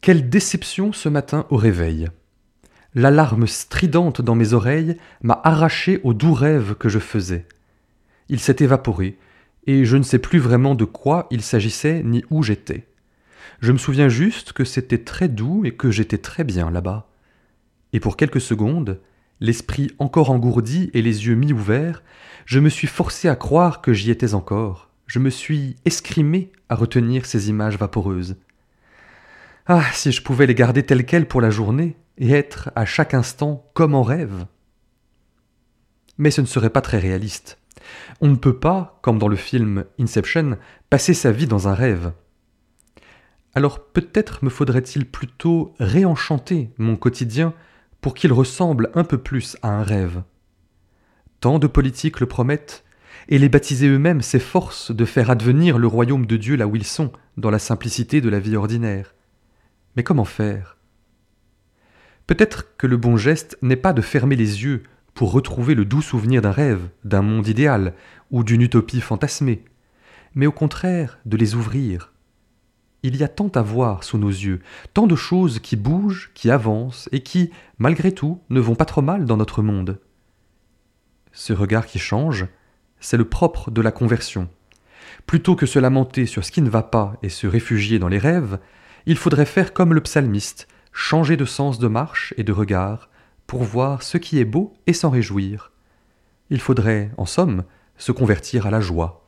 Quelle déception ce matin au réveil. L'alarme stridente dans mes oreilles m'a arraché au doux rêve que je faisais. Il s'est évaporé, et je ne sais plus vraiment de quoi il s'agissait ni où j'étais. Je me souviens juste que c'était très doux et que j'étais très bien là-bas. Et pour quelques secondes, l'esprit encore engourdi et les yeux mi-ouverts, je me suis forcé à croire que j'y étais encore. Je me suis escrimé à retenir ces images vaporeuses. Ah, si je pouvais les garder telles quelles pour la journée, et être à chaque instant comme en rêve. Mais ce ne serait pas très réaliste. On ne peut pas, comme dans le film Inception, passer sa vie dans un rêve. Alors peut-être me faudrait-il plutôt réenchanter mon quotidien pour qu'il ressemble un peu plus à un rêve. Tant de politiques le promettent, et les baptisés eux-mêmes s'efforcent de faire advenir le royaume de Dieu là où ils sont, dans la simplicité de la vie ordinaire. Mais comment faire? Peut-être que le bon geste n'est pas de fermer les yeux pour retrouver le doux souvenir d'un rêve, d'un monde idéal ou d'une utopie fantasmée, mais au contraire de les ouvrir. Il y a tant à voir sous nos yeux, tant de choses qui bougent, qui avancent et qui, malgré tout, ne vont pas trop mal dans notre monde. Ce regard qui change, c'est le propre de la conversion. Plutôt que se lamenter sur ce qui ne va pas et se réfugier dans les rêves, il faudrait faire comme le psalmiste, changer de sens de marche et de regard, pour voir ce qui est beau et s'en réjouir. Il faudrait, en somme, se convertir à la joie.